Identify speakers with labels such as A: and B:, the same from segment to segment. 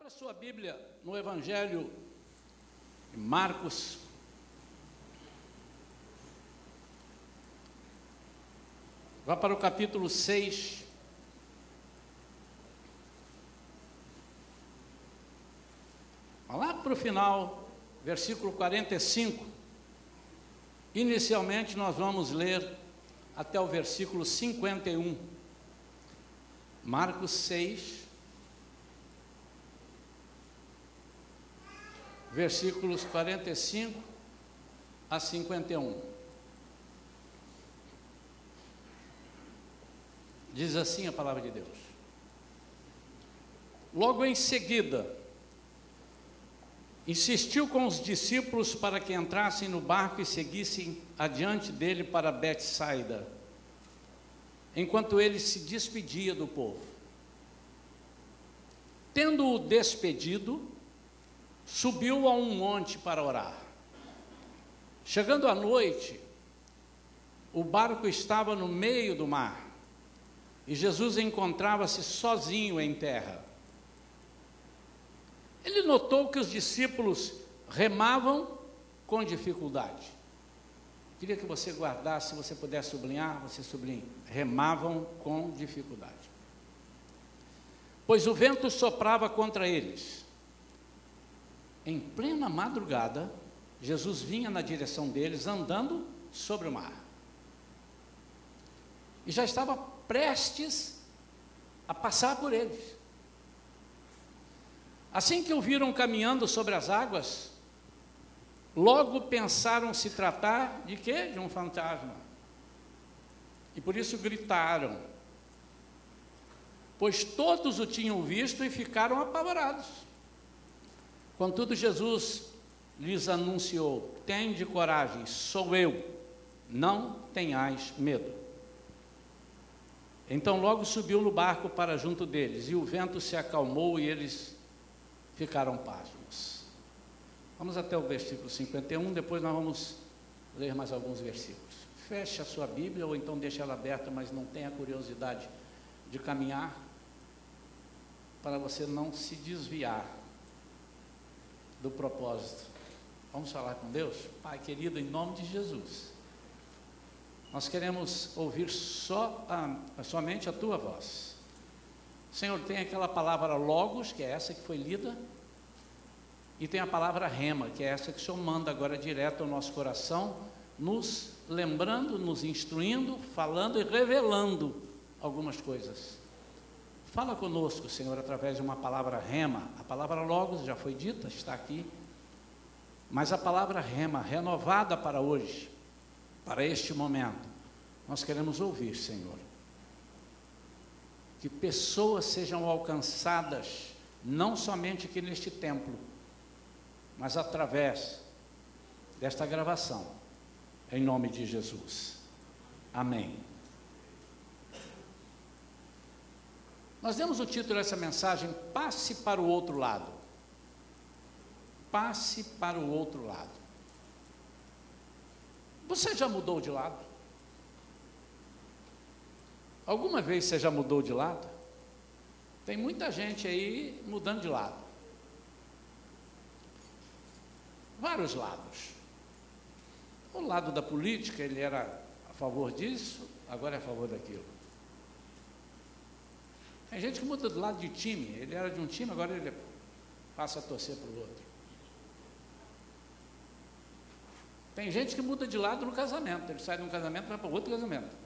A: Abra sua Bíblia no Evangelho de Marcos. Vá para o capítulo 6. Lá para o final, versículo 45. Inicialmente nós vamos ler até o versículo 51. Marcos 6, versículos 45 a 51. Diz assim a palavra de Deus. Logo em seguida, insistiu com os discípulos para que entrassem no barco e seguissem adiante dele para Betsaida, enquanto ele se despedia do povo. Tendo-o despedido, subiu a um monte para orar. Chegando à noite, o barco estava no meio do mar e Jesus encontrava-se sozinho em terra. Ele notou que os discípulos remavam com dificuldade. Queria que você guardasse, se você puder sublinhar, você sublinhe. Remavam com dificuldade. Pois o vento soprava contra eles. Em plena madrugada, Jesus vinha na direção deles andando sobre o mar. E já estava prestes a passar por eles. Assim que o viram caminhando sobre as águas, logo pensaram se tratar de quê? De um fantasma. E por isso gritaram, pois todos o tinham visto e ficaram apavorados. Contudo, Jesus lhes anunciou: Tende coragem, sou eu, não tenhais medo. Então logo subiu no barco para junto deles, e o vento se acalmou e eles ficaram pasmos. Vamos até o versículo 51, depois nós vamos ler mais alguns versículos. Feche a sua Bíblia ou então deixe ela aberta, mas não tenha curiosidade de caminhar para você não se desviar do propósito. Vamos falar com Deus? Pai querido, em nome de Jesus. Nós queremos ouvir só a, somente a tua voz. Senhor, tem aquela palavra logos, que é essa que foi lida, e tem a palavra rema, que é essa que o Senhor manda agora direto ao nosso coração, nos lembrando, nos instruindo, falando e revelando algumas coisas. Fala conosco, Senhor, através de uma palavra rema. A palavra logos já foi dita, está aqui. Mas a palavra rema, renovada para hoje, para este momento, nós queremos ouvir, Senhor que pessoas sejam alcançadas, não somente aqui neste templo, mas através desta gravação, em nome de Jesus. Amém. Nós demos o título dessa mensagem: Passe para o outro lado. Passe para o outro lado. Você já mudou de lado? Alguma vez você já mudou de lado? Tem muita gente aí mudando de lado. Vários lados. O lado da política, ele era a favor disso, agora é a favor daquilo. Tem gente que muda do lado de time, ele era de um time, agora ele passa a torcer para o outro. Tem gente que muda de lado no casamento, ele sai de um casamento e vai para outro casamento.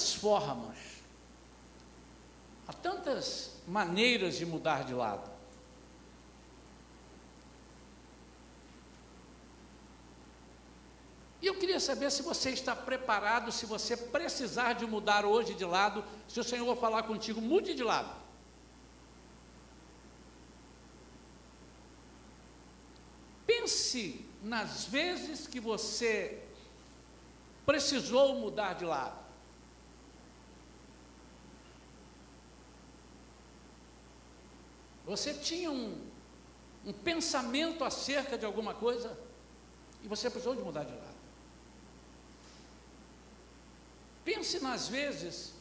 A: tantas formas, há tantas maneiras de mudar de lado. Eu queria saber se você está preparado, se você precisar de mudar hoje de lado, se o Senhor falar contigo, mude de lado. Pense nas vezes que você precisou mudar de lado. Você tinha um, um pensamento acerca de alguma coisa e você precisou de mudar de lado. Pense nas vezes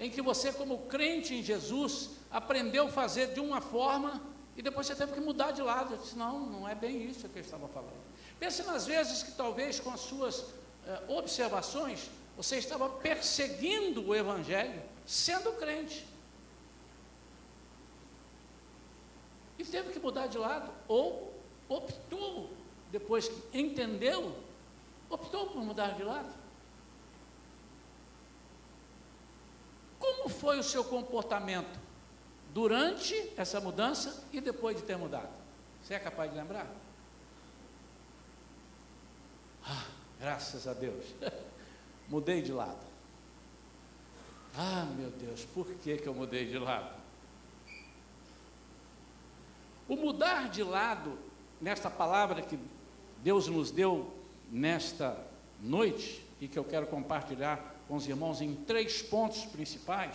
A: em que você, como crente em Jesus, aprendeu a fazer de uma forma e depois você teve que mudar de lado. Disse, não, não é bem isso que eu estava falando. Pense nas vezes que talvez com as suas eh, observações você estava perseguindo o Evangelho sendo crente. E teve que mudar de lado, ou optou, depois que entendeu, optou por mudar de lado. Como foi o seu comportamento durante essa mudança e depois de ter mudado? Você é capaz de lembrar? Ah, graças a Deus. Mudei de lado. Ah, meu Deus, por que, que eu mudei de lado? O mudar de lado, nesta palavra que Deus nos deu nesta noite, e que eu quero compartilhar com os irmãos em três pontos principais,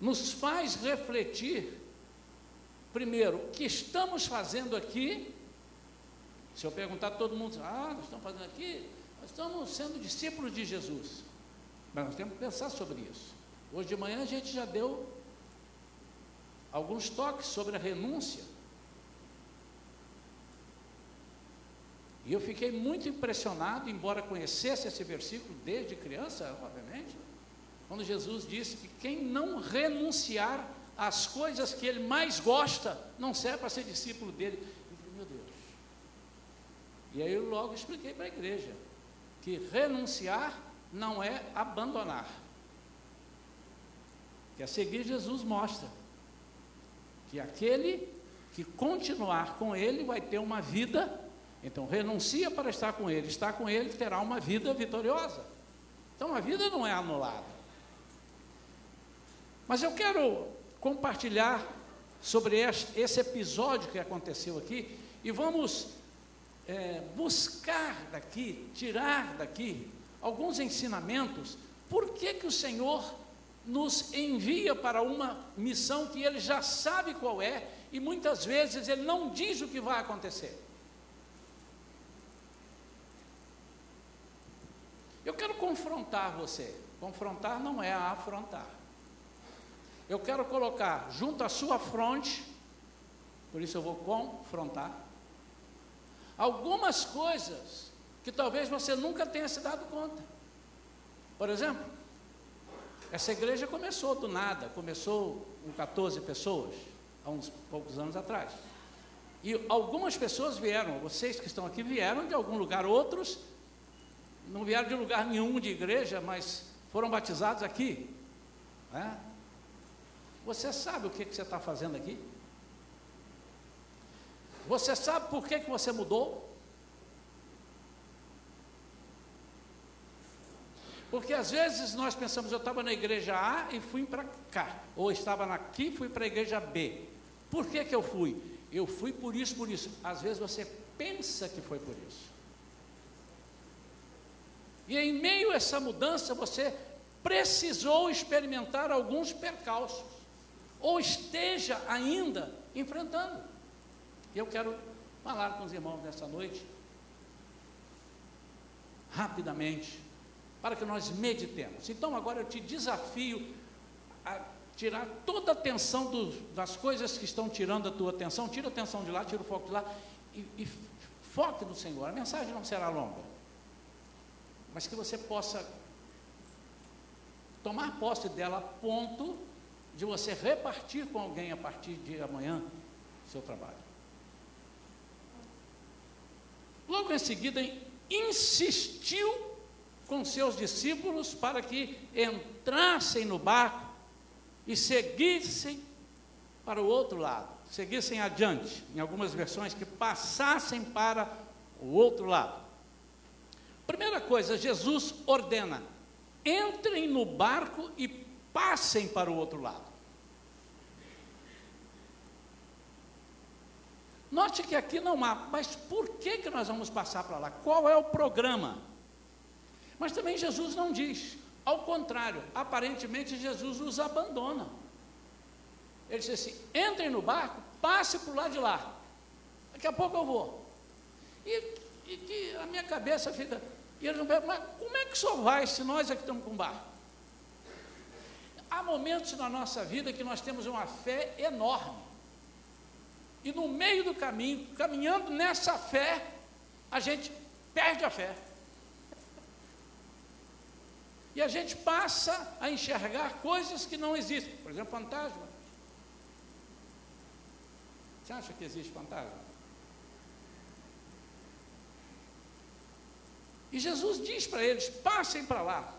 A: nos faz refletir, primeiro, o que estamos fazendo aqui. Se eu perguntar a todo mundo, ah, nós estamos fazendo aqui, nós estamos sendo discípulos de Jesus. Mas nós temos que pensar sobre isso. Hoje de manhã a gente já deu alguns toques sobre a renúncia. E eu fiquei muito impressionado, embora conhecesse esse versículo desde criança, obviamente, quando Jesus disse que quem não renunciar às coisas que ele mais gosta, não serve para ser discípulo dele. Eu falei, meu Deus. E aí eu logo expliquei para a igreja que renunciar não é abandonar. Que a seguir Jesus mostra que aquele que continuar com ele vai ter uma vida, então renuncia para estar com ele, estar com ele terá uma vida vitoriosa. Então a vida não é anulada. Mas eu quero compartilhar sobre esse episódio que aconteceu aqui e vamos é, buscar daqui, tirar daqui alguns ensinamentos. Por que, que o Senhor nos envia para uma missão que ele já sabe qual é e muitas vezes ele não diz o que vai acontecer. Eu quero confrontar você. Confrontar não é afrontar. Eu quero colocar junto à sua fronte, por isso eu vou confrontar, algumas coisas que talvez você nunca tenha se dado conta. Por exemplo, essa igreja começou do nada, começou com 14 pessoas, há uns poucos anos atrás. E algumas pessoas vieram, vocês que estão aqui vieram de algum lugar, outros não vieram de lugar nenhum de igreja, mas foram batizados aqui. Né? Você sabe o que, que você está fazendo aqui? Você sabe por que, que você mudou? Porque às vezes nós pensamos, eu estava na igreja A e fui para cá, ou estava aqui e fui para a igreja B. Por que, que eu fui? Eu fui por isso, por isso. Às vezes você pensa que foi por isso. E em meio a essa mudança você precisou experimentar alguns percalços, ou esteja ainda enfrentando. Eu quero falar com os irmãos nessa noite, rapidamente, para que nós meditemos. Então agora eu te desafio a tirar toda a atenção do, das coisas que estão tirando a tua atenção, tira a atenção de lá, tira o foco de lá e, e foque no Senhor. A mensagem não será longa, mas que você possa tomar posse dela a ponto de você repartir com alguém a partir de amanhã seu trabalho. Logo em seguida, insistiu com seus discípulos para que entrassem no barco e seguissem para o outro lado, seguissem adiante, em algumas versões, que passassem para o outro lado. Primeira coisa, Jesus ordena: entrem no barco e passem para o outro lado. Note que aqui não há, mas por que, que nós vamos passar para lá? Qual é o programa? Mas também Jesus não diz. Ao contrário, aparentemente Jesus os abandona. Ele disse assim: entrem no barco, passe para o lado de lá. Daqui a pouco eu vou. E, e que a minha cabeça fica. E ele não pergunta, mas como é que só vai se nós aqui estamos com barco? há momentos na nossa vida que nós temos uma fé enorme. E no meio do caminho, caminhando nessa fé, a gente perde a fé. E a gente passa a enxergar coisas que não existem. Por exemplo, fantasma. Você acha que existe fantasma? E Jesus diz para eles: passem para lá.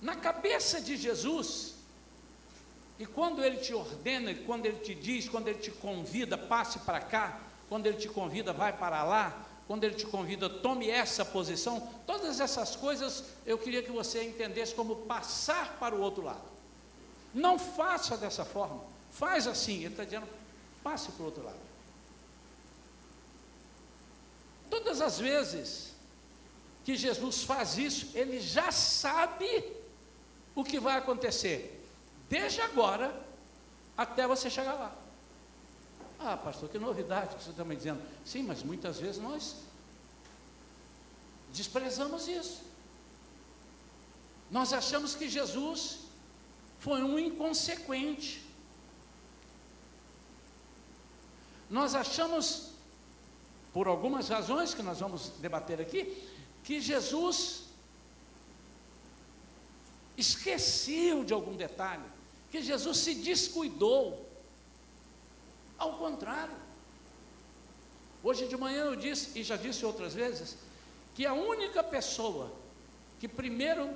A: Na cabeça de Jesus, e quando ele te ordena, quando ele te diz, quando ele te convida, passe para cá, quando ele te convida, vai para lá, quando ele te convida, tome essa posição, todas essas coisas eu queria que você entendesse como passar para o outro lado. Não faça dessa forma, faz assim, ele está dizendo, passe para o outro lado. Todas as vezes que Jesus faz isso, ele já sabe o que vai acontecer, desde agora até você chegar lá. Ah, pastor, que novidade que você está me dizendo. Sim, mas muitas vezes nós desprezamos isso. Nós achamos que Jesus foi um inconsequente. Nós achamos, por algumas razões que nós vamos debater aqui, que Jesus esqueceu de algum detalhe, que Jesus se descuidou. Ao contrário. Hoje de manhã eu disse, e já disse outras vezes, que a única pessoa que primeiro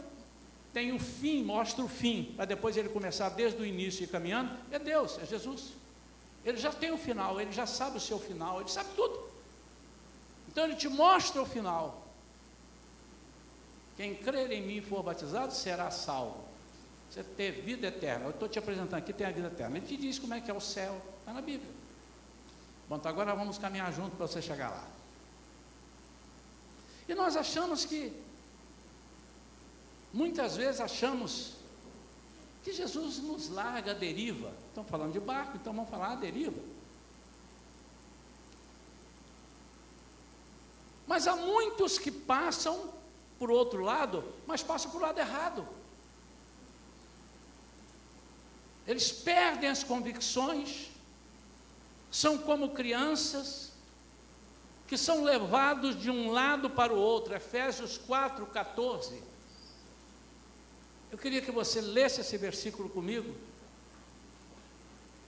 A: tem o fim, mostra o fim, para depois ele começar desde o início e caminhando, é Deus, é Jesus. Ele já tem o final, ele já sabe o seu final, ele sabe tudo. Então ele te mostra o final. Quem crer em mim e for batizado será salvo. Você ter vida eterna. Eu estou te apresentando aqui, tem a vida eterna. Ele te diz como é que é o céu. Está na Bíblia. Bom, então agora vamos caminhar junto para você chegar lá. E nós achamos que, muitas vezes achamos que Jesus nos larga a deriva. Estão falando de barco, então vamos falar a deriva. Mas há muitos que passam por outro lado, mas passam por lado errado. Eles perdem as convicções, são como crianças que são levados de um lado para o outro. Efésios 4, 14. Eu queria que você lesse esse versículo comigo.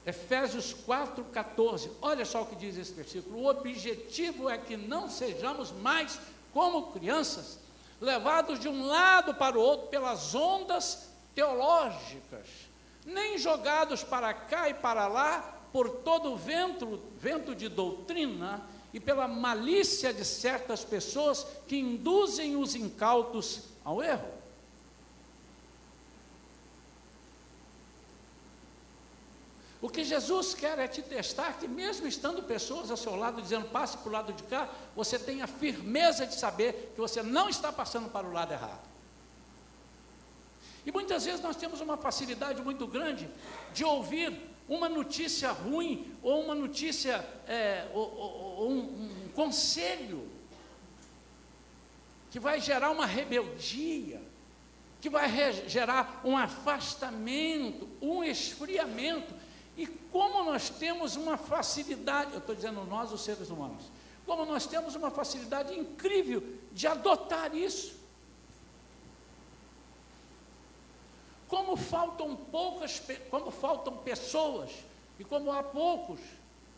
A: Efésios 4, 14. Olha só o que diz esse versículo. O objetivo é que não sejamos mais como crianças, levados de um lado para o outro pelas ondas teológicas, nem jogados para cá e para lá por todo o vento, vento de doutrina e pela malícia de certas pessoas que induzem os incautos ao erro. O que Jesus quer é te testar que, mesmo estando pessoas ao seu lado dizendo passe para o lado de cá, você tenha firmeza de saber que você não está passando para o lado errado. E muitas vezes nós temos uma facilidade muito grande de ouvir uma notícia ruim ou uma notícia, é, ou, ou, ou um, um conselho que vai gerar uma rebeldia, que vai gerar um afastamento, um esfriamento e como nós temos uma facilidade, eu estou dizendo nós, os seres humanos, como nós temos uma facilidade incrível de adotar isso. Como faltam poucas, como faltam pessoas, e como há poucos,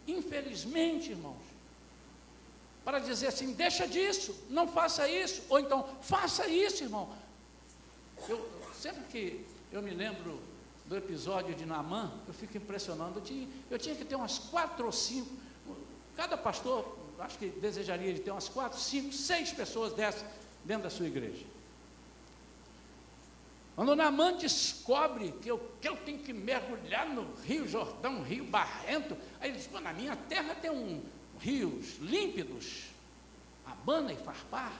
A: infelizmente, irmãos, para dizer assim: deixa disso, não faça isso, ou então faça isso, irmão. Eu, sempre que eu me lembro do episódio de Naamã, eu fico impressionado. Eu tinha, eu tinha que ter umas quatro ou cinco, cada pastor, acho que desejaria de ter umas quatro, cinco, seis pessoas dessas dentro da sua igreja. Quando Naamã descobre que eu, que eu tenho que mergulhar no Rio Jordão, rio barrento, aí ele diz, na minha terra tem um, rios límpidos, Abana e Farpar.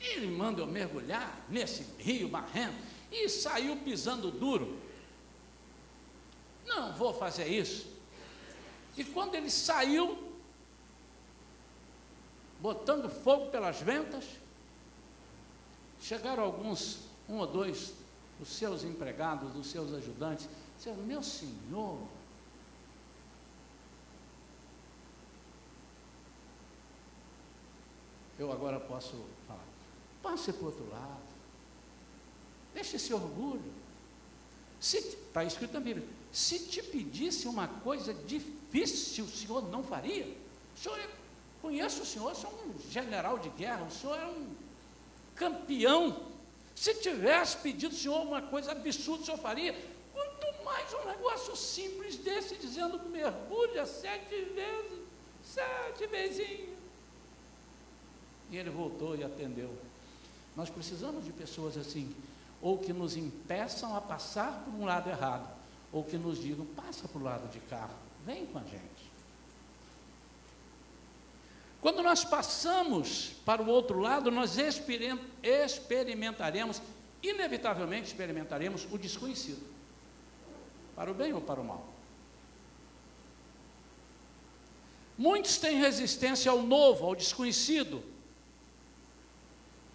A: Ele manda eu mergulhar nesse rio barrento e saiu pisando duro. Não vou fazer isso. E quando ele saiu, botando fogo pelas ventas, chegaram alguns um ou dois dos seus empregados, dos seus ajudantes, disseram, meu senhor, eu agora posso falar, passe para o outro lado, deixe esse orgulho. Está escrito na Bíblia, se te pedisse uma coisa difícil, o senhor não faria? O senhor, conheço o senhor, o senhor é um general de guerra, o senhor é um campeão. Se tivesse pedido o senhor uma coisa absurda, o senhor faria? Quanto mais um negócio simples desse, dizendo mergulha sete vezes, sete vezinhos. E ele voltou e atendeu. Nós precisamos de pessoas assim, ou que nos impeçam a passar por um lado errado, ou que nos digam, passa para o lado de cá, vem com a gente. Quando nós passamos para o outro lado, nós experimentaremos, inevitavelmente experimentaremos o desconhecido, para o bem ou para o mal. Muitos têm resistência ao novo, ao desconhecido,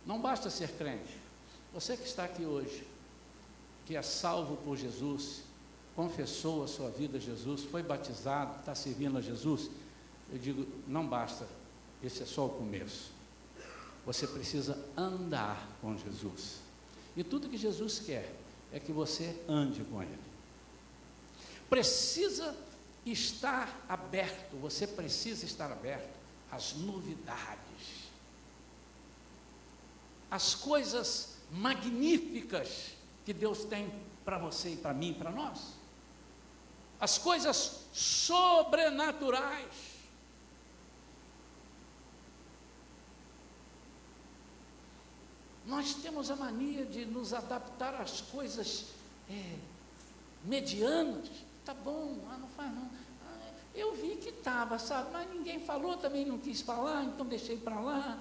A: não basta ser crente. Você que está aqui hoje, que é salvo por Jesus, confessou a sua vida a Jesus, foi batizado, está servindo a Jesus, eu digo, não basta, esse é só o começo. Você precisa andar com Jesus. E tudo que Jesus quer é que você ande com Ele. Precisa estar aberto, você precisa estar aberto às novidades as coisas magníficas que Deus tem para você e para mim e para nós. As coisas sobrenaturais. Nós temos a mania de nos adaptar às coisas é, medianas. Tá bom, ah, não faz não. Ah, eu vi que estava, sabe, mas ninguém falou, também não quis falar, então deixei para lá.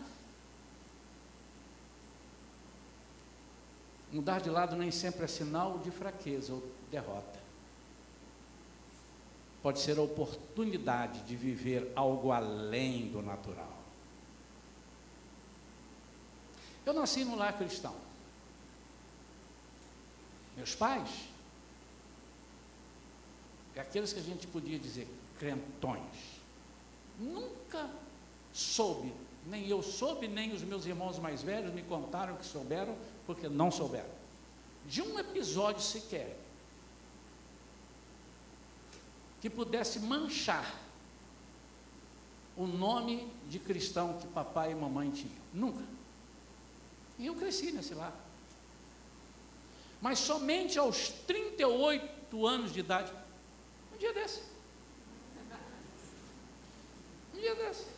A: Mudar de lado nem sempre é sinal de fraqueza ou derrota. Pode ser a oportunidade de viver algo além do natural. Eu nasci no lar cristão. Meus pais, é aqueles que a gente podia dizer crentões, nunca soube, nem eu soube, nem os meus irmãos mais velhos me contaram que souberam porque não souberam. De um episódio sequer que pudesse manchar o nome de cristão que papai e mamãe tinham. Nunca. E eu cresci nesse lar. Mas somente aos 38 anos de idade, um dia desse. Um dia desse.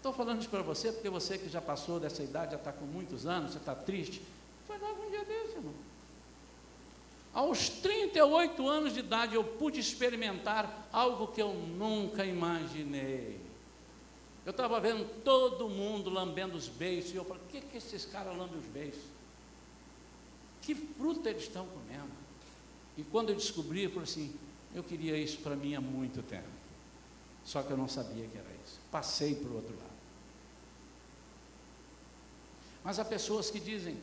A: Estou falando isso para você porque você que já passou dessa idade, já está com muitos anos, você está triste. Foi logo um dia desse, irmão. Aos 38 anos de idade eu pude experimentar algo que eu nunca imaginei. Eu estava vendo todo mundo lambendo os beiços, e eu falei, o que, que esses caras lambem os beiços? Que fruta eles estão comendo? E quando eu descobri, eu falei assim, eu queria isso para mim há muito tempo. Só que eu não sabia que era isso. Passei para o outro lado. Mas há pessoas que dizem: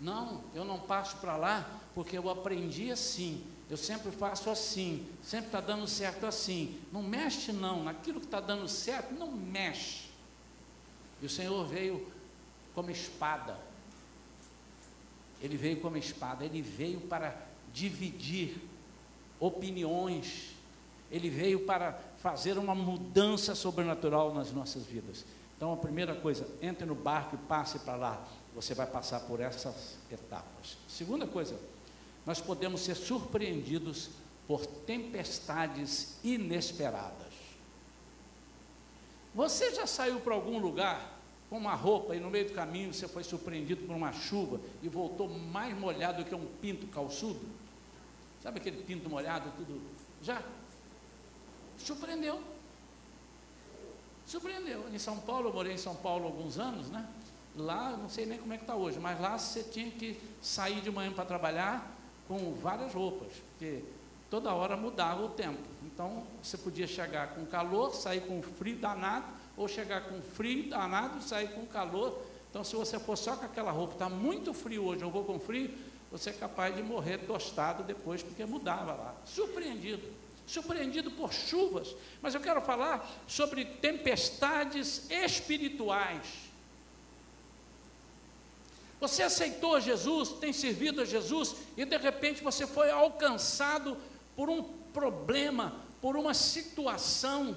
A: não, eu não passo para lá porque eu aprendi assim, eu sempre faço assim, sempre está dando certo assim. Não mexe, não, naquilo que está dando certo, não mexe. E o Senhor veio como espada. Ele veio como espada, ele veio para dividir opiniões, ele veio para fazer uma mudança sobrenatural nas nossas vidas. Então, a primeira coisa, entre no barco e passe para lá. Você vai passar por essas etapas. Segunda coisa, nós podemos ser surpreendidos por tempestades inesperadas. Você já saiu para algum lugar com uma roupa e no meio do caminho você foi surpreendido por uma chuva e voltou mais molhado que um pinto calçudo? Sabe aquele pinto molhado, tudo? Já? Surpreendeu. Surpreendeu. Em São Paulo, eu morei em São Paulo alguns anos, né? Lá, não sei nem como é que está hoje, mas lá você tinha que sair de manhã para trabalhar com várias roupas, porque toda hora mudava o tempo. Então, você podia chegar com calor, sair com frio danado, ou chegar com frio danado e sair com calor. Então, se você for só com aquela roupa, está muito frio hoje, eu vou com frio, você é capaz de morrer tostado depois, porque mudava lá. Surpreendido. Surpreendido por chuvas. Mas eu quero falar sobre tempestades espirituais. Você aceitou Jesus, tem servido a Jesus, e de repente você foi alcançado por um problema, por uma situação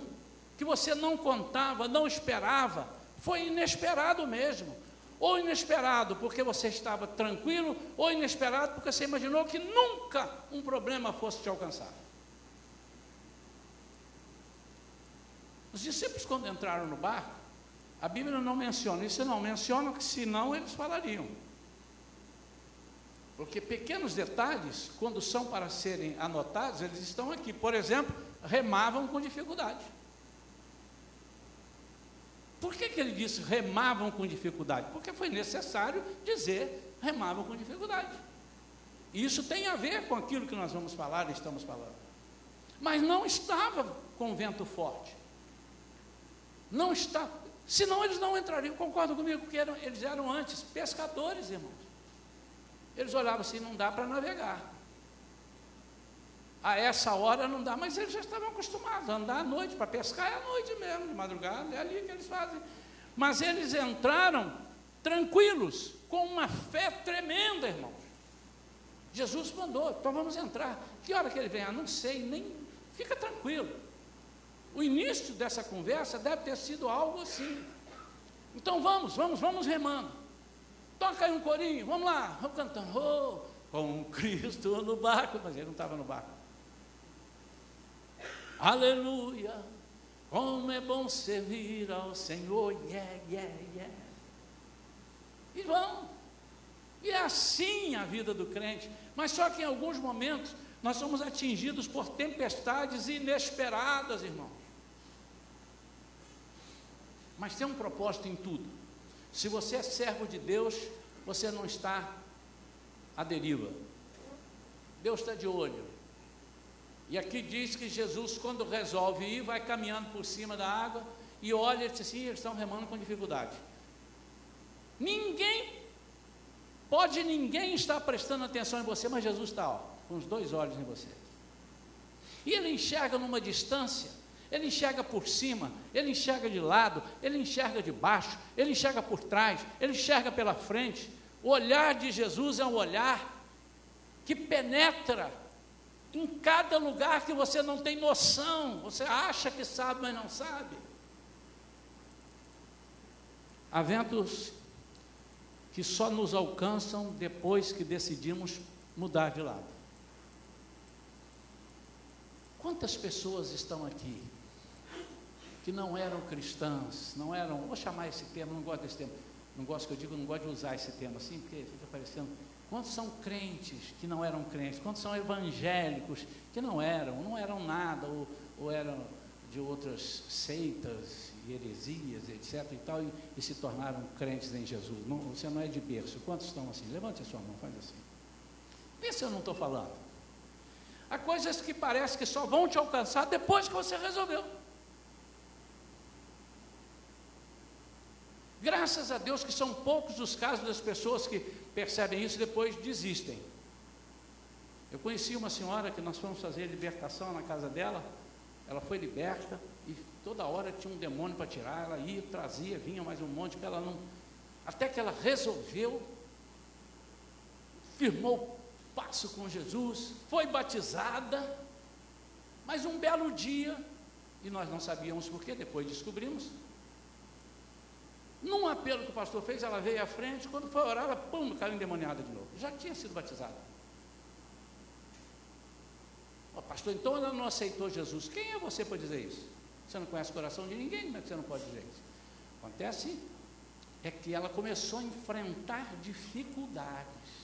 A: que você não contava, não esperava. Foi inesperado mesmo. Ou inesperado porque você estava tranquilo, ou inesperado porque você imaginou que nunca um problema fosse te alcançar. Os discípulos, quando entraram no barco, a Bíblia não menciona isso, não menciona que senão eles falariam. Porque pequenos detalhes, quando são para serem anotados, eles estão aqui. Por exemplo, remavam com dificuldade. Por que, que ele disse remavam com dificuldade? Porque foi necessário dizer remavam com dificuldade. Isso tem a ver com aquilo que nós vamos falar e estamos falando. Mas não estava com vento forte. Não está. Senão eles não entrariam. Concordam comigo? Porque eram, eles eram antes pescadores, irmãos. Eles olhavam assim: não dá para navegar a essa hora não dá, mas eles já estavam acostumados a andar à noite, para pescar é à noite mesmo, de madrugada, é ali que eles fazem. Mas eles entraram tranquilos, com uma fé tremenda, irmãos. Jesus mandou, então vamos entrar. Que hora que ele vem? Ah, não sei, nem. Fica tranquilo. O início dessa conversa deve ter sido algo assim. Então vamos, vamos, vamos remando. Toca aí um corinho, vamos lá, vamos cantando. Oh, com Cristo no barco, mas ele não estava no barco. Aleluia, como é bom servir ao Senhor, yeah, yeah, yeah. E vão. E é assim a vida do crente. Mas só que em alguns momentos nós somos atingidos por tempestades inesperadas, irmãos. Mas tem um propósito em tudo. Se você é servo de Deus, você não está à deriva. Deus está de olho. E aqui diz que Jesus, quando resolve ir, vai caminhando por cima da água e olha e diz assim: eles estão remando com dificuldade. Ninguém, pode ninguém estar prestando atenção em você, mas Jesus está ó, com os dois olhos em você. E ele enxerga numa distância, ele enxerga por cima, ele enxerga de lado, ele enxerga de baixo, ele enxerga por trás, ele enxerga pela frente. O olhar de Jesus é um olhar que penetra em cada lugar que você não tem noção, você acha que sabe, mas não sabe. Há ventos que só nos alcançam depois que decidimos mudar de lado. Quantas pessoas estão aqui que não eram cristãs, não eram, vou chamar esse termo, não gosto desse termo, não gosto que eu digo, não gosto de usar esse termo assim, porque fica parecendo Quantos são crentes que não eram crentes? Quantos são evangélicos que não eram, não eram nada, ou, ou eram de outras seitas heresias, etc. e tal, e, e se tornaram crentes em Jesus? Não, você não é de berço. Quantos estão assim? Levante a sua mão, faz assim. Vê se eu não estou falando. Há coisas que parece que só vão te alcançar depois que você resolveu. Graças a Deus que são poucos os casos das pessoas que percebem isso e depois desistem. Eu conheci uma senhora que nós fomos fazer libertação na casa dela, ela foi liberta e toda hora tinha um demônio para tirar, ela ia, trazia, vinha mais um monte ela não. Até que ela resolveu, firmou passo com Jesus, foi batizada, mas um belo dia, e nós não sabíamos porquê, depois descobrimos, num apelo que o pastor fez, ela veio à frente, quando foi orar, ela pum, caiu endemoniada de novo. Já tinha sido batizada. Oh, pastor, então ela não aceitou Jesus. Quem é você para dizer isso? Você não conhece o coração de ninguém, como é que você não pode dizer isso? Acontece é que ela começou a enfrentar dificuldades.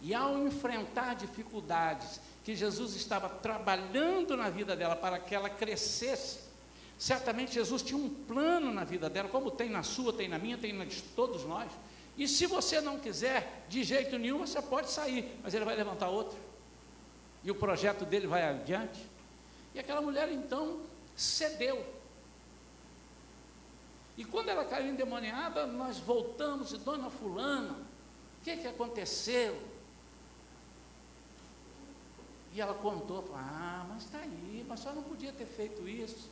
A: E ao enfrentar dificuldades que Jesus estava trabalhando na vida dela para que ela crescesse, Certamente Jesus tinha um plano na vida dela, como tem na sua, tem na minha, tem na de todos nós. E se você não quiser de jeito nenhum, você pode sair, mas ele vai levantar outro. E o projeto dele vai adiante. E aquela mulher então cedeu. E quando ela caiu endemoniada, nós voltamos e dona fulana, o que, que aconteceu? E ela contou, falou, ah, mas está aí, mas só não podia ter feito isso.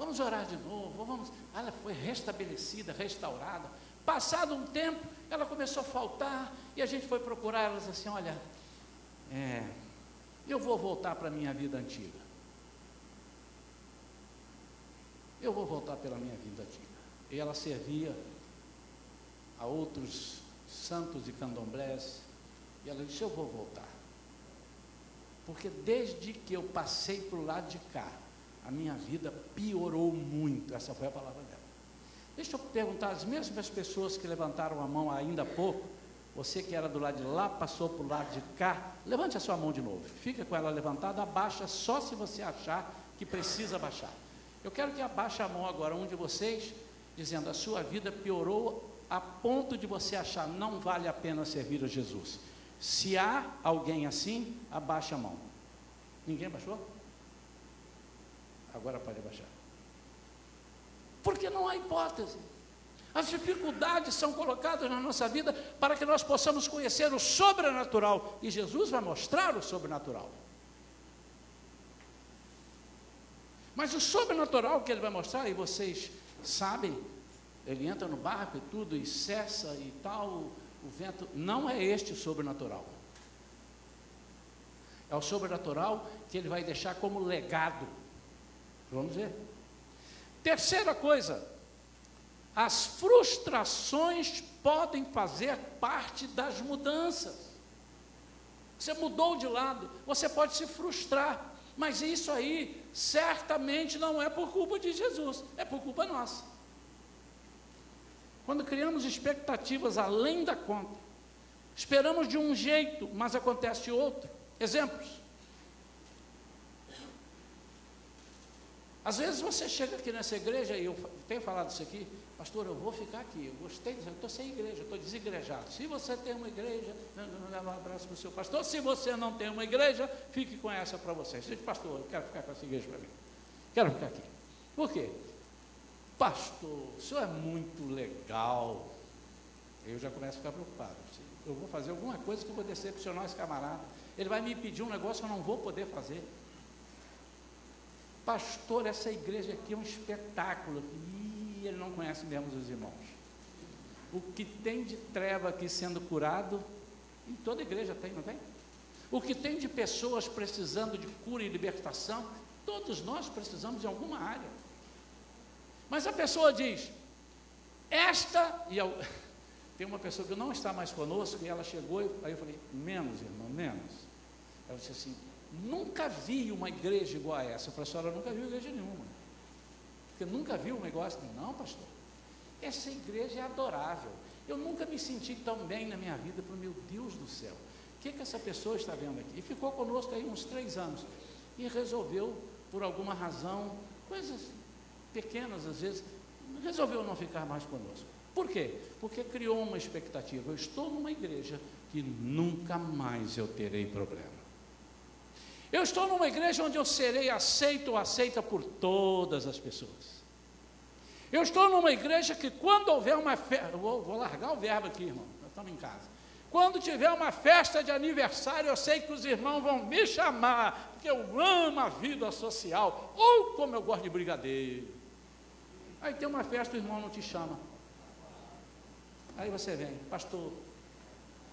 A: Vamos orar de novo, vamos. Ela foi restabelecida, restaurada. Passado um tempo, ela começou a faltar e a gente foi procurar elas assim, olha, é, eu vou voltar para a minha vida antiga. Eu vou voltar pela minha vida antiga. E ela servia a outros santos e candomblés. E ela disse, eu vou voltar. Porque desde que eu passei para o lado de cá, a minha vida piorou muito. Essa foi a palavra dela. Deixa eu perguntar às mesmas pessoas que levantaram a mão ainda há pouco, você que era do lado de lá, passou para o lado de cá, levante a sua mão de novo. Fica com ela levantada, abaixa só se você achar que precisa baixar. Eu quero que abaixe a mão agora um de vocês, dizendo: a sua vida piorou a ponto de você achar não vale a pena servir a Jesus. Se há alguém assim, abaixe a mão. Ninguém baixou? Agora pode baixar. Porque não há hipótese. As dificuldades são colocadas na nossa vida para que nós possamos conhecer o sobrenatural. E Jesus vai mostrar o sobrenatural. Mas o sobrenatural que ele vai mostrar, e vocês sabem, ele entra no barco e tudo, e cessa e tal, o vento, não é este o sobrenatural. É o sobrenatural que ele vai deixar como legado Vamos ver. Terceira coisa, as frustrações podem fazer parte das mudanças. Você mudou de lado, você pode se frustrar, mas isso aí certamente não é por culpa de Jesus, é por culpa nossa. Quando criamos expectativas além da conta, esperamos de um jeito, mas acontece outro. Exemplos. Às vezes você chega aqui nessa igreja, e eu tenho falado isso aqui, pastor, eu vou ficar aqui, eu gostei eu estou sem igreja, estou desigrejado. Se você tem uma igreja, leva um abraço para o seu pastor. Se você não tem uma igreja, fique com essa para você. Diz, pastor, eu quero ficar com essa igreja para mim. Quero ficar aqui. Por quê? Pastor, o senhor é muito legal. Eu já começo a ficar preocupado. Eu vou fazer alguma coisa que eu vou decepcionar esse camarada. Ele vai me pedir um negócio que eu não vou poder fazer. Pastor, essa igreja aqui é um espetáculo. E ele não conhece mesmo os irmãos. O que tem de treva aqui sendo curado, em toda igreja tem, não tem? O que tem de pessoas precisando de cura e libertação, todos nós precisamos de alguma área. Mas a pessoa diz, esta, e eu, tem uma pessoa que não está mais conosco, e ela chegou, aí eu falei, menos, irmão, menos. Ela disse assim, Nunca vi uma igreja igual a essa. Eu falei, a senhora nunca viu igreja nenhuma. Porque nunca viu um negócio. Não, pastor. Essa igreja é adorável. Eu nunca me senti tão bem na minha vida. Falei, meu Deus do céu. O que, que essa pessoa está vendo aqui? E ficou conosco aí uns três anos. E resolveu, por alguma razão, coisas pequenas às vezes, resolveu não ficar mais conosco. Por quê? Porque criou uma expectativa. Eu estou numa igreja que nunca mais eu terei problema. Eu estou numa igreja onde eu serei aceito ou aceita por todas as pessoas. Eu estou numa igreja que quando houver uma festa, vou, vou largar o verbo aqui, irmão, estamos em casa. Quando tiver uma festa de aniversário, eu sei que os irmãos vão me chamar, porque eu amo a vida social, ou como eu gosto de brigadeiro. Aí tem uma festa, o irmão não te chama. Aí você vem, pastor,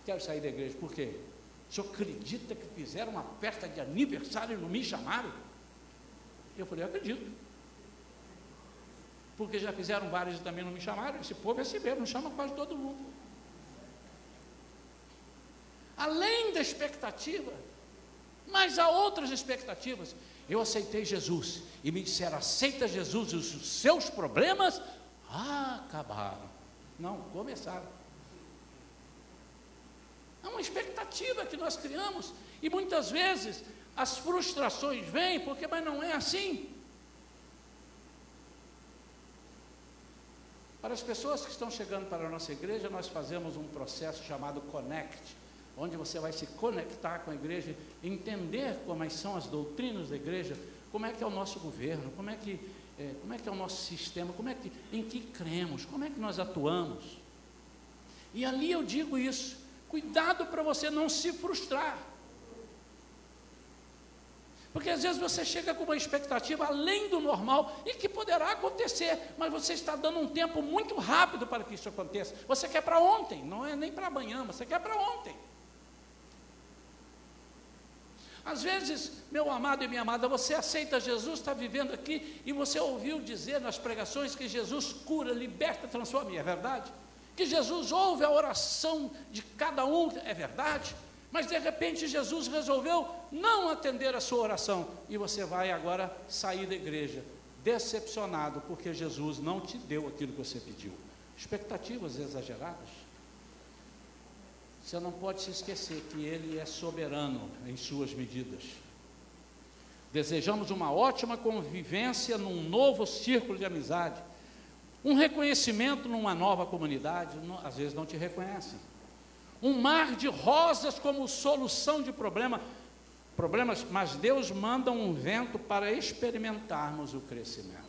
A: quero sair da igreja, por quê? O senhor acredita que fizeram uma festa de aniversário e não me chamaram? Eu falei, eu acredito. Porque já fizeram vários e também não me chamaram. Esse povo é assim mesmo, não chama quase todo mundo. Além da expectativa, mas há outras expectativas. Eu aceitei Jesus e me disseram: aceita Jesus e os seus problemas acabaram. Não, começaram. É uma expectativa que nós criamos e muitas vezes as frustrações vêm porque, mas não é assim. Para as pessoas que estão chegando para a nossa igreja, nós fazemos um processo chamado Connect, onde você vai se conectar com a igreja, entender como são as doutrinas da igreja, como é que é o nosso governo, como é que é, como é que é o nosso sistema, como é que, em que cremos, como é que nós atuamos. E ali eu digo isso, cuidado para você não se frustrar. Porque às vezes você chega com uma expectativa além do normal e que poderá acontecer, mas você está dando um tempo muito rápido para que isso aconteça. Você quer para ontem, não é nem para amanhã, você quer para ontem. Às vezes, meu amado e minha amada, você aceita Jesus, está vivendo aqui e você ouviu dizer nas pregações que Jesus cura, liberta, transforma, e é verdade. Que Jesus ouve a oração de cada um, é verdade. Mas de repente Jesus resolveu não atender a sua oração e você vai agora sair da igreja decepcionado porque Jesus não te deu aquilo que você pediu. Expectativas exageradas. Você não pode se esquecer que Ele é soberano em suas medidas. Desejamos uma ótima convivência num novo círculo de amizade, um reconhecimento numa nova comunidade, não, às vezes não te reconhecem. Um mar de rosas como solução de problema, problemas, mas Deus manda um vento para experimentarmos o crescimento.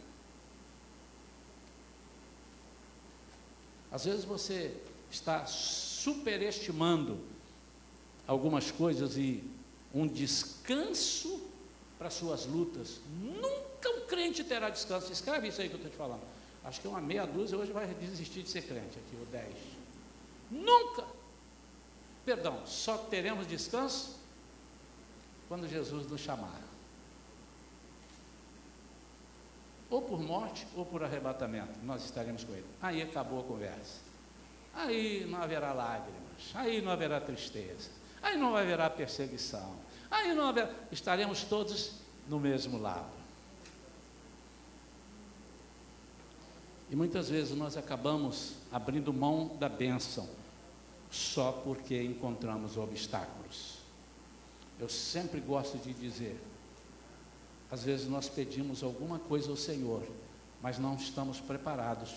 A: Às vezes você está superestimando algumas coisas e um descanso para suas lutas. Nunca um crente terá descanso. Escreve isso aí que eu estou te falando. Acho que uma meia dúzia hoje vai desistir de ser crente aqui, ou dez. Nunca. Perdão, só teremos descanso quando Jesus nos chamar. Ou por morte ou por arrebatamento, nós estaremos com Ele. Aí acabou a conversa aí não haverá lágrimas, aí não haverá tristeza, aí não haverá perseguição, aí não haverá, estaremos todos no mesmo lado. E muitas vezes nós acabamos abrindo mão da bênção só porque encontramos obstáculos. Eu sempre gosto de dizer, às vezes nós pedimos alguma coisa ao Senhor, mas não estamos preparados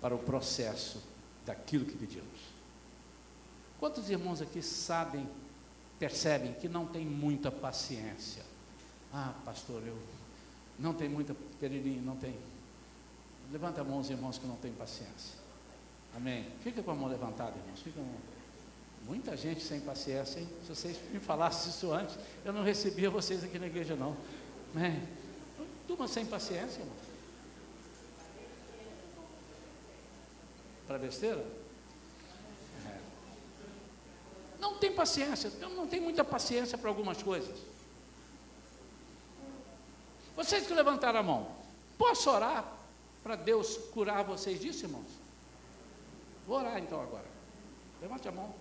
A: para o processo daquilo que pedimos. Quantos irmãos aqui sabem, percebem que não tem muita paciência? Ah, pastor, eu não tenho muita perininho, não tem. Levanta a mão os irmãos que não têm paciência. Amém. Fica com a mão levantada, irmãos. Fica Muita gente sem paciência, hein? Se vocês me falassem isso antes, eu não recebia vocês aqui na igreja, não. Amém. Turma sem paciência, irmão. para besteira? É. Não tem paciência, não tem muita paciência para algumas coisas. Vocês que levantaram a mão, posso orar para Deus curar vocês disso, irmãos? Vou orar então agora. Levante a mão.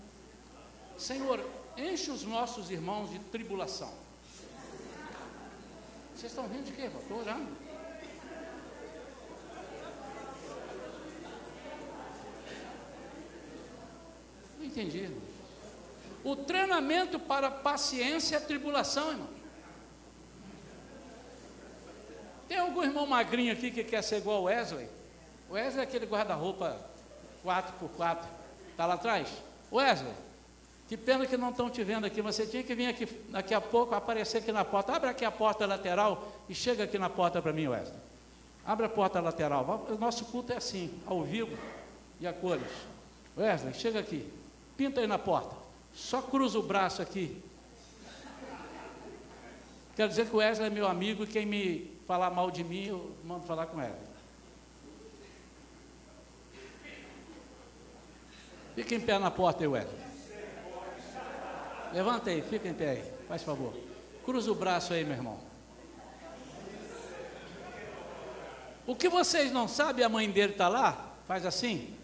A: Senhor, enche os nossos irmãos de tribulação. Vocês estão vendo de quê? Estou orando. entendi. O treinamento para paciência é tribulação, irmão. Tem algum irmão magrinho aqui que quer ser igual o Wesley? O Wesley é aquele guarda-roupa 4x4. Está lá atrás? Wesley, que pena que não estão te vendo aqui. Você tinha que vir aqui daqui a pouco, aparecer aqui na porta. Abre aqui a porta lateral e chega aqui na porta para mim, Wesley. Abre a porta lateral. O nosso culto é assim, ao vivo e a cores. Wesley, chega aqui. Pinta aí na porta. Só cruza o braço aqui. Quero dizer que o Wesley é meu amigo e quem me falar mal de mim, eu mando falar com ele. Fica em pé na porta aí, Wesley. Levanta aí, fica em pé aí, faz favor. Cruza o braço aí, meu irmão. O que vocês não sabem, a mãe dele está lá, faz assim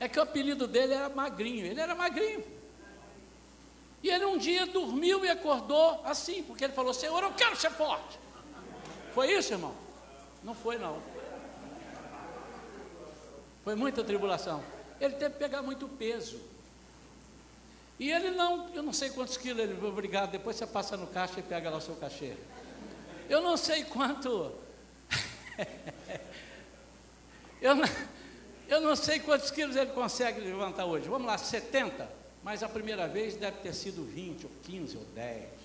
A: é que o apelido dele era Magrinho, ele era magrinho. E ele um dia dormiu e acordou assim, porque ele falou: Senhor, eu quero ser forte. Foi isso, irmão? Não foi, não. Foi muita tribulação. Ele teve que pegar muito peso. E ele não, eu não sei quantos quilos ele, obrigado, depois você passa no caixa e pega lá o seu cachê. Eu não sei quanto. eu não, eu não sei quantos quilos ele consegue levantar hoje. Vamos lá, 70. Mas a primeira vez deve ter sido 20, ou 15, ou 10.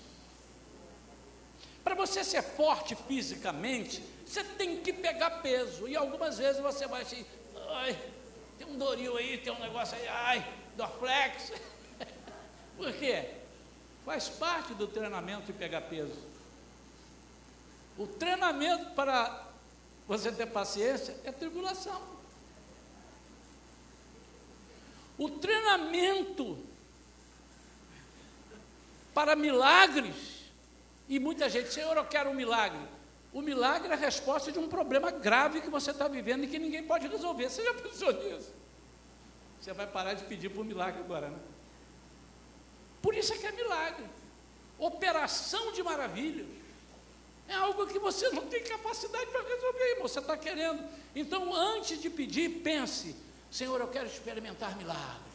A: Para você ser forte fisicamente, você tem que pegar peso. E algumas vezes você vai assim, ai, tem um Doril aí, tem um negócio aí, ai, Dorflex. Por quê? Faz parte do treinamento de pegar peso. O treinamento para você ter paciência é tribulação. O treinamento para milagres, e muita gente, Senhor, eu quero um milagre. O milagre é a resposta de um problema grave que você está vivendo e que ninguém pode resolver. Você já pensou nisso? Você vai parar de pedir por milagre agora, né? Por isso é que é milagre. Operação de maravilhas. É algo que você não tem capacidade para resolver, irmão. Você está querendo. Então, antes de pedir, pense: Senhor, eu quero experimentar milagres.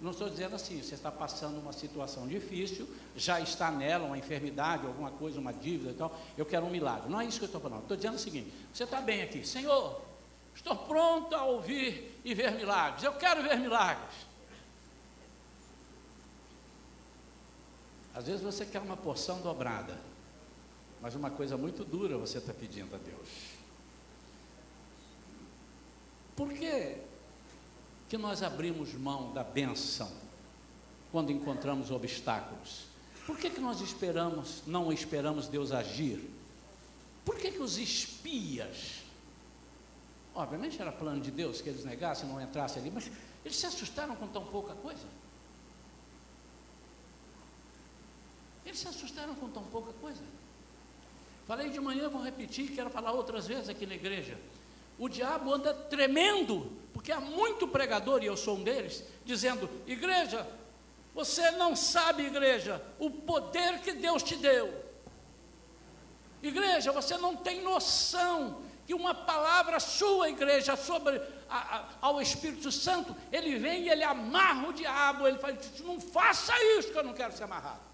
A: Não estou dizendo assim, você está passando uma situação difícil, já está nela uma enfermidade, alguma coisa, uma dívida e tal, eu quero um milagre. Não é isso que eu estou falando. Estou dizendo o seguinte: você está bem aqui, Senhor, estou pronto a ouvir e ver milagres. Eu quero ver milagres. Às vezes você quer uma porção dobrada, mas uma coisa muito dura você está pedindo a Deus. Por que, que nós abrimos mão da benção quando encontramos obstáculos? Por que, que nós esperamos, não esperamos Deus agir? Por que, que os espias, obviamente era plano de Deus que eles negassem, não entrassem ali, mas eles se assustaram com tão pouca coisa? Eles se assustaram com tão pouca coisa. Falei de manhã, vou repetir, quero falar outras vezes aqui na igreja. O diabo anda tremendo, porque há muito pregador, e eu sou um deles, dizendo: igreja, você não sabe, igreja, o poder que Deus te deu. Igreja, você não tem noção que uma palavra sua, igreja, sobre a, a, ao Espírito Santo, ele vem e ele amarra o diabo, ele fala: não faça isso que eu não quero ser amarrado.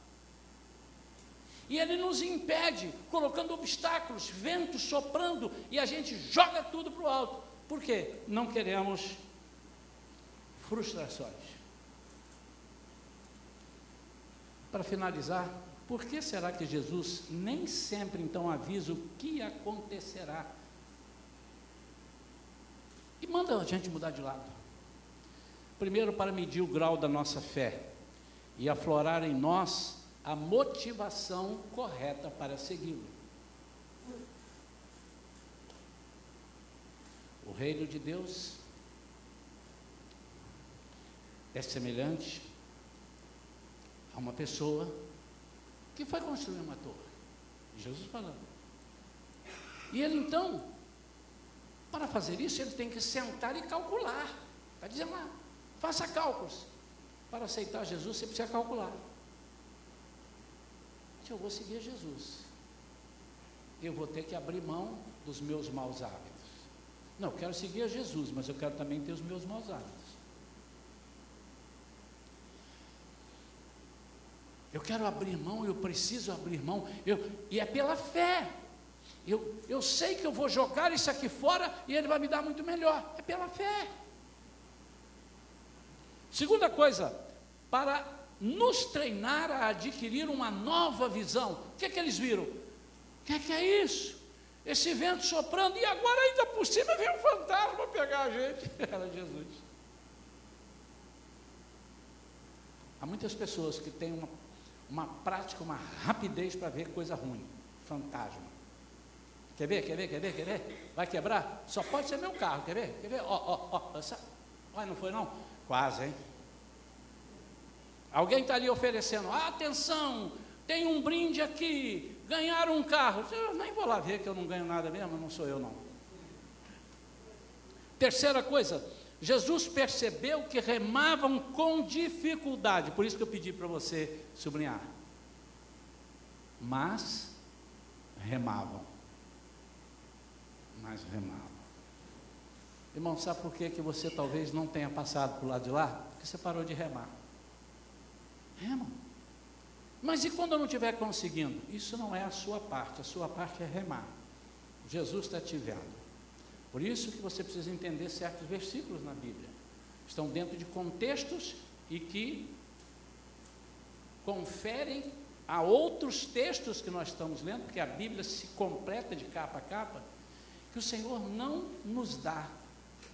A: E ele nos impede, colocando obstáculos, vento soprando, e a gente joga tudo para o alto. Por quê? Não queremos frustrações. Para finalizar, por que será que Jesus nem sempre então avisa o que acontecerá? E manda a gente mudar de lado. Primeiro, para medir o grau da nossa fé e aflorar em nós a motivação correta para segui-lo. O reino de Deus é semelhante a uma pessoa que foi construir uma torre. Jesus falando. E ele então, para fazer isso, ele tem que sentar e calcular. Está dizendo lá, faça cálculos. Para aceitar Jesus, você precisa calcular eu vou seguir Jesus. Eu vou ter que abrir mão dos meus maus hábitos. Não, eu quero seguir a Jesus, mas eu quero também ter os meus maus hábitos. Eu quero abrir mão, eu preciso abrir mão, eu, e é pela fé. Eu, eu sei que eu vou jogar isso aqui fora e ele vai me dar muito melhor. É pela fé. Segunda coisa, para nos treinar a adquirir uma nova visão. O que é que eles viram? O que é que é isso? Esse vento soprando, e agora ainda por cima vem um fantasma pegar a gente. Era Jesus. Há muitas pessoas que têm uma, uma prática, uma rapidez para ver coisa ruim. Fantasma. Quer ver, quer ver, quer ver, quer ver? Vai quebrar? Só pode ser meu carro, quer ver? Quer ver? Ó, ó, ó. Olha, não foi não? Quase, hein? Alguém está ali oferecendo, ah, atenção, tem um brinde aqui, ganhar um carro. Eu nem vou lá ver que eu não ganho nada mesmo, não sou eu não. Terceira coisa, Jesus percebeu que remavam com dificuldade, por isso que eu pedi para você sublinhar. Mas remavam. Mas remavam. Irmão, sabe por que, que você talvez não tenha passado para o lado de lá? Porque você parou de remar. Rema. Mas e quando eu não estiver conseguindo? Isso não é a sua parte, a sua parte é remar. Jesus está te vendo. Por isso que você precisa entender certos versículos na Bíblia. Estão dentro de contextos e que conferem há outros textos que nós estamos lendo, porque a Bíblia se completa de capa a capa, que o Senhor não nos dá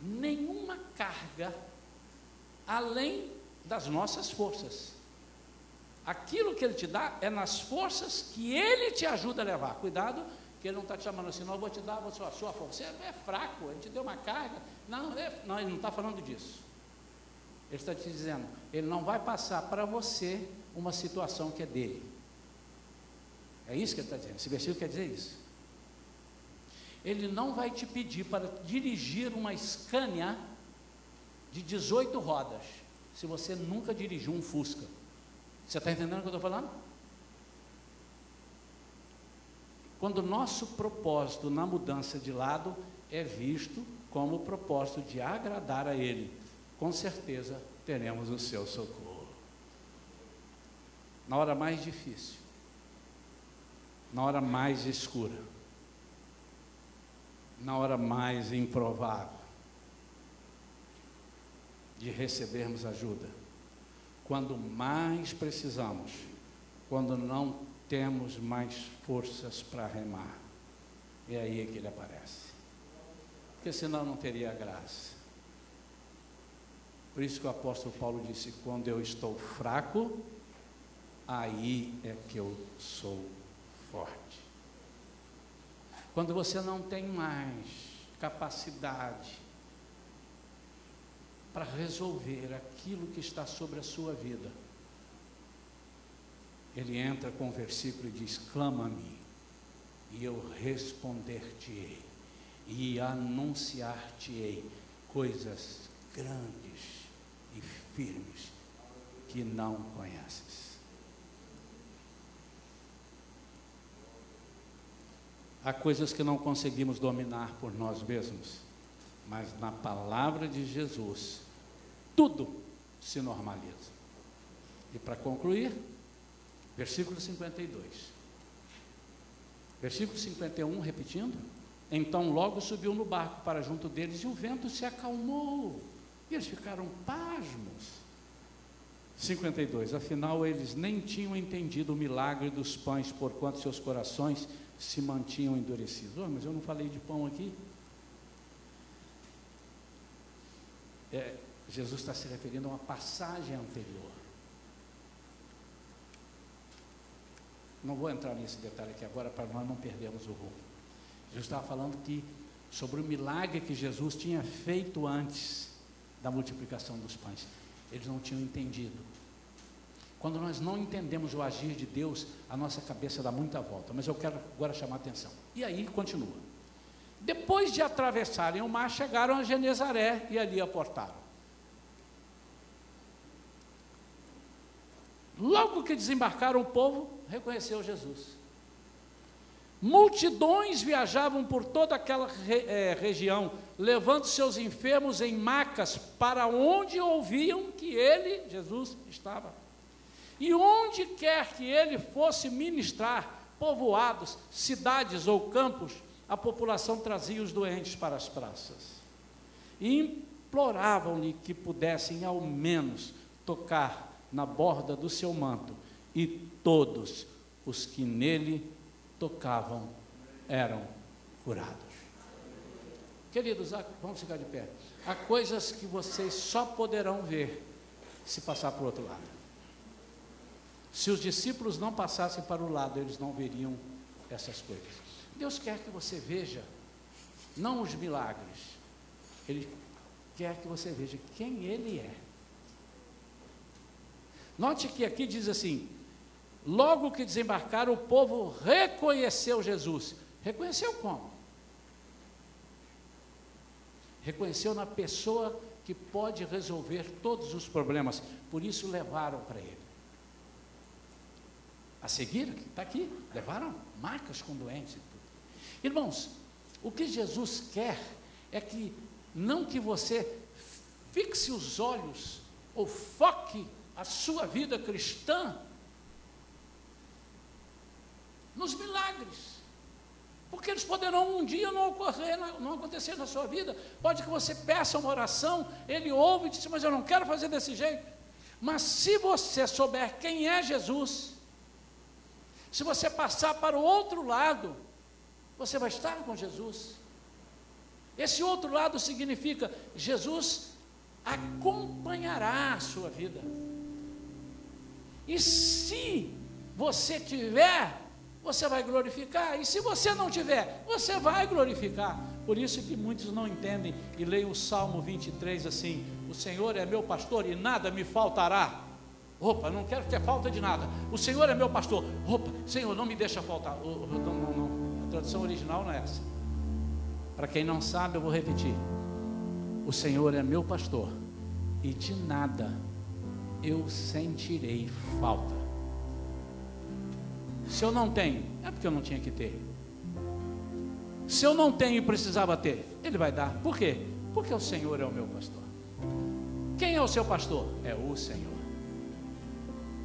A: nenhuma carga além das nossas forças. Aquilo que Ele te dá é nas forças que Ele te ajuda a levar. Cuidado, que Ele não está te chamando assim, não, eu vou te dar a sua, força. Você é fraco, Ele te deu uma carga. Não, é, não Ele não está falando disso. Ele está te dizendo, Ele não vai passar para você uma situação que é dele. É isso que ele está dizendo. Esse versículo quer dizer isso. Ele não vai te pedir para dirigir uma Scania de 18 rodas, se você nunca dirigiu um Fusca. Você está entendendo o que eu estou falando? Quando o nosso propósito na mudança de lado é visto como o propósito de agradar a Ele, com certeza teremos o seu socorro. Na hora mais difícil, na hora mais escura, na hora mais improvável de recebermos ajuda, quando mais precisamos, quando não temos mais forças para remar, é aí que ele aparece. Porque senão não teria graça. Por isso que o apóstolo Paulo disse: quando eu estou fraco, aí é que eu sou forte. Quando você não tem mais capacidade para resolver aquilo que está sobre a sua vida, ele entra com o versículo e diz: Clama-me, e eu responder-te-ei, e anunciar-te-ei coisas grandes e firmes que não conheces. Há coisas que não conseguimos dominar por nós mesmos, mas na palavra de Jesus, tudo se normaliza. E para concluir, versículo 52. Versículo 51, repetindo. Então logo subiu no barco para junto deles e o vento se acalmou. E eles ficaram pasmos. 52. Afinal, eles nem tinham entendido o milagre dos pães, porquanto seus corações se mantinham endurecidos. Oh, mas eu não falei de pão aqui. É, Jesus está se referindo a uma passagem anterior. Não vou entrar nesse detalhe aqui agora para nós não perdermos o rumo. Jesus estava falando que sobre o milagre que Jesus tinha feito antes da multiplicação dos pães. Eles não tinham entendido. Quando nós não entendemos o agir de Deus, a nossa cabeça dá muita volta. Mas eu quero agora chamar a atenção. E aí continua. Depois de atravessarem o mar, chegaram a Genezaré e ali aportaram. Logo que desembarcaram, o povo reconheceu Jesus. Multidões viajavam por toda aquela re, é, região, levando seus enfermos em macas para onde ouviam que ele, Jesus, estava. E onde quer que ele fosse ministrar, povoados, cidades ou campos, a população trazia os doentes para as praças. E imploravam-lhe que pudessem ao menos tocar na borda do seu manto, e todos os que nele tocavam eram curados. Queridos, vamos ficar de pé. Há coisas que vocês só poderão ver se passar para o outro lado. Se os discípulos não passassem para o lado, eles não veriam essas coisas. Deus quer que você veja, não os milagres, Ele quer que você veja quem Ele é. Note que aqui diz assim: logo que desembarcaram, o povo reconheceu Jesus. Reconheceu como? Reconheceu na pessoa que pode resolver todos os problemas, por isso levaram para ele. A seguir, está aqui, levaram marcas com doentes. Irmãos, o que Jesus quer é que não que você fixe os olhos ou foque a sua vida cristã nos milagres. Porque eles poderão um dia não ocorrer, não acontecer na sua vida. Pode que você peça uma oração, ele ouve e diz, mas eu não quero fazer desse jeito. Mas se você souber quem é Jesus, Se você passar para o outro lado, você vai estar com Jesus. Esse outro lado significa Jesus acompanhará a sua vida. E se você tiver, você vai glorificar. E se você não tiver, você vai glorificar. Por isso que muitos não entendem e leem o Salmo 23 assim: O Senhor é meu pastor e nada me faltará. Opa, não quero ter falta de nada. O Senhor é meu pastor. Opa, Senhor, não me deixa faltar. Não, não, não. Tradução original não é essa. Para quem não sabe, eu vou repetir. O Senhor é meu pastor e de nada eu sentirei falta. Se eu não tenho, é porque eu não tinha que ter. Se eu não tenho e precisava ter, Ele vai dar. Por quê? Porque o Senhor é o meu pastor. Quem é o seu pastor? É o Senhor.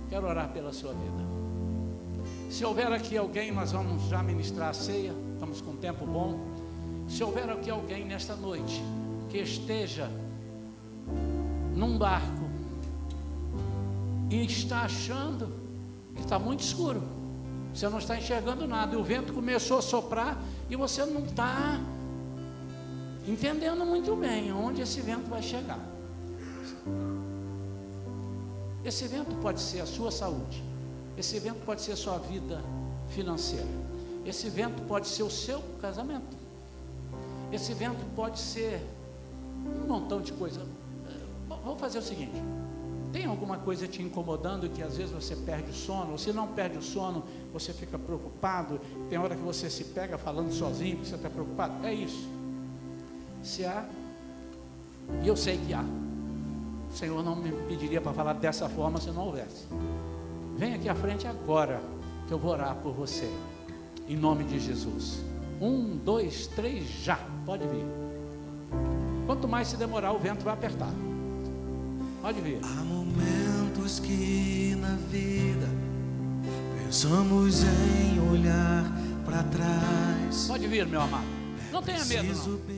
A: Quero orar pela sua vida. Se houver aqui alguém, nós vamos já ministrar a ceia, estamos com tempo bom. Se houver aqui alguém nesta noite que esteja num barco e está achando que está muito escuro, você não está enxergando nada, e o vento começou a soprar e você não está entendendo muito bem onde esse vento vai chegar. Esse evento pode ser a sua saúde, esse evento pode ser a sua vida financeira, esse evento pode ser o seu casamento, esse evento pode ser um montão de coisa. Vamos fazer o seguinte: tem alguma coisa te incomodando que às vezes você perde o sono? Se não perde o sono, você fica preocupado? Tem hora que você se pega falando sozinho porque você está preocupado? É isso. Se há, e eu sei que há. O Senhor não me pediria para falar dessa forma se não houvesse. Vem aqui à frente agora, que eu vou orar por você. Em nome de Jesus. Um, dois, três, já. Pode vir. Quanto mais se demorar, o vento vai apertar. Pode vir.
B: Há momentos que na vida pensamos em olhar para trás.
A: Pode vir, meu amado. Não tenha medo. Não.
B: Pedir